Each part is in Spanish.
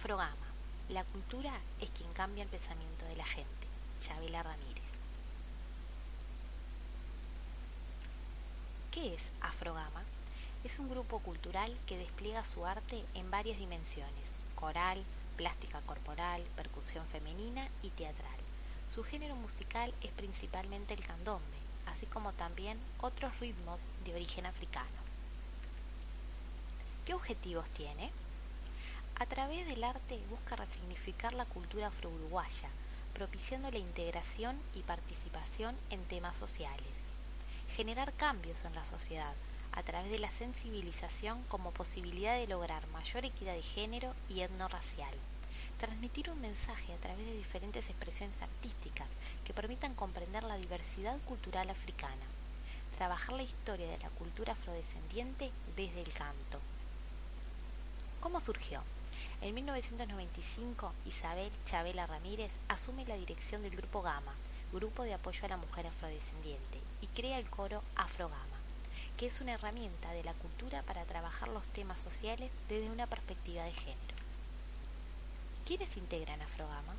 Afrogama. La cultura es quien cambia el pensamiento de la gente. Chabela Ramírez. ¿Qué es Afrogama? Es un grupo cultural que despliega su arte en varias dimensiones, coral, plástica corporal, percusión femenina y teatral. Su género musical es principalmente el candombe, así como también otros ritmos de origen africano. ¿Qué objetivos tiene? A través del arte busca resignificar la cultura afro-uruguaya, propiciando la integración y participación en temas sociales. Generar cambios en la sociedad a través de la sensibilización como posibilidad de lograr mayor equidad de género y etnorracial. Transmitir un mensaje a través de diferentes expresiones artísticas que permitan comprender la diversidad cultural africana. Trabajar la historia de la cultura afrodescendiente desde el canto. ¿Cómo surgió? En 1995, Isabel Chabela Ramírez asume la dirección del Grupo Gama, Grupo de Apoyo a la Mujer Afrodescendiente, y crea el coro Afrogama, que es una herramienta de la cultura para trabajar los temas sociales desde una perspectiva de género. ¿Quiénes integran Afrogama?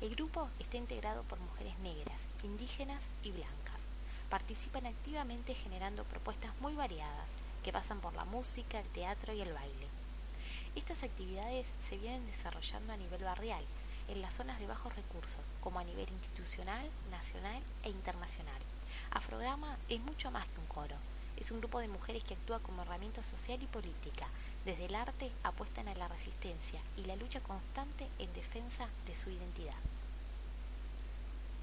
El grupo está integrado por mujeres negras, indígenas y blancas. Participan activamente generando propuestas muy variadas que pasan por la música, el teatro y el baile. Estas actividades se vienen desarrollando a nivel barrial, en las zonas de bajos recursos, como a nivel institucional, nacional e internacional. Afrograma es mucho más que un coro, es un grupo de mujeres que actúa como herramienta social y política. Desde el arte apuestan a la resistencia y la lucha constante en defensa de su identidad.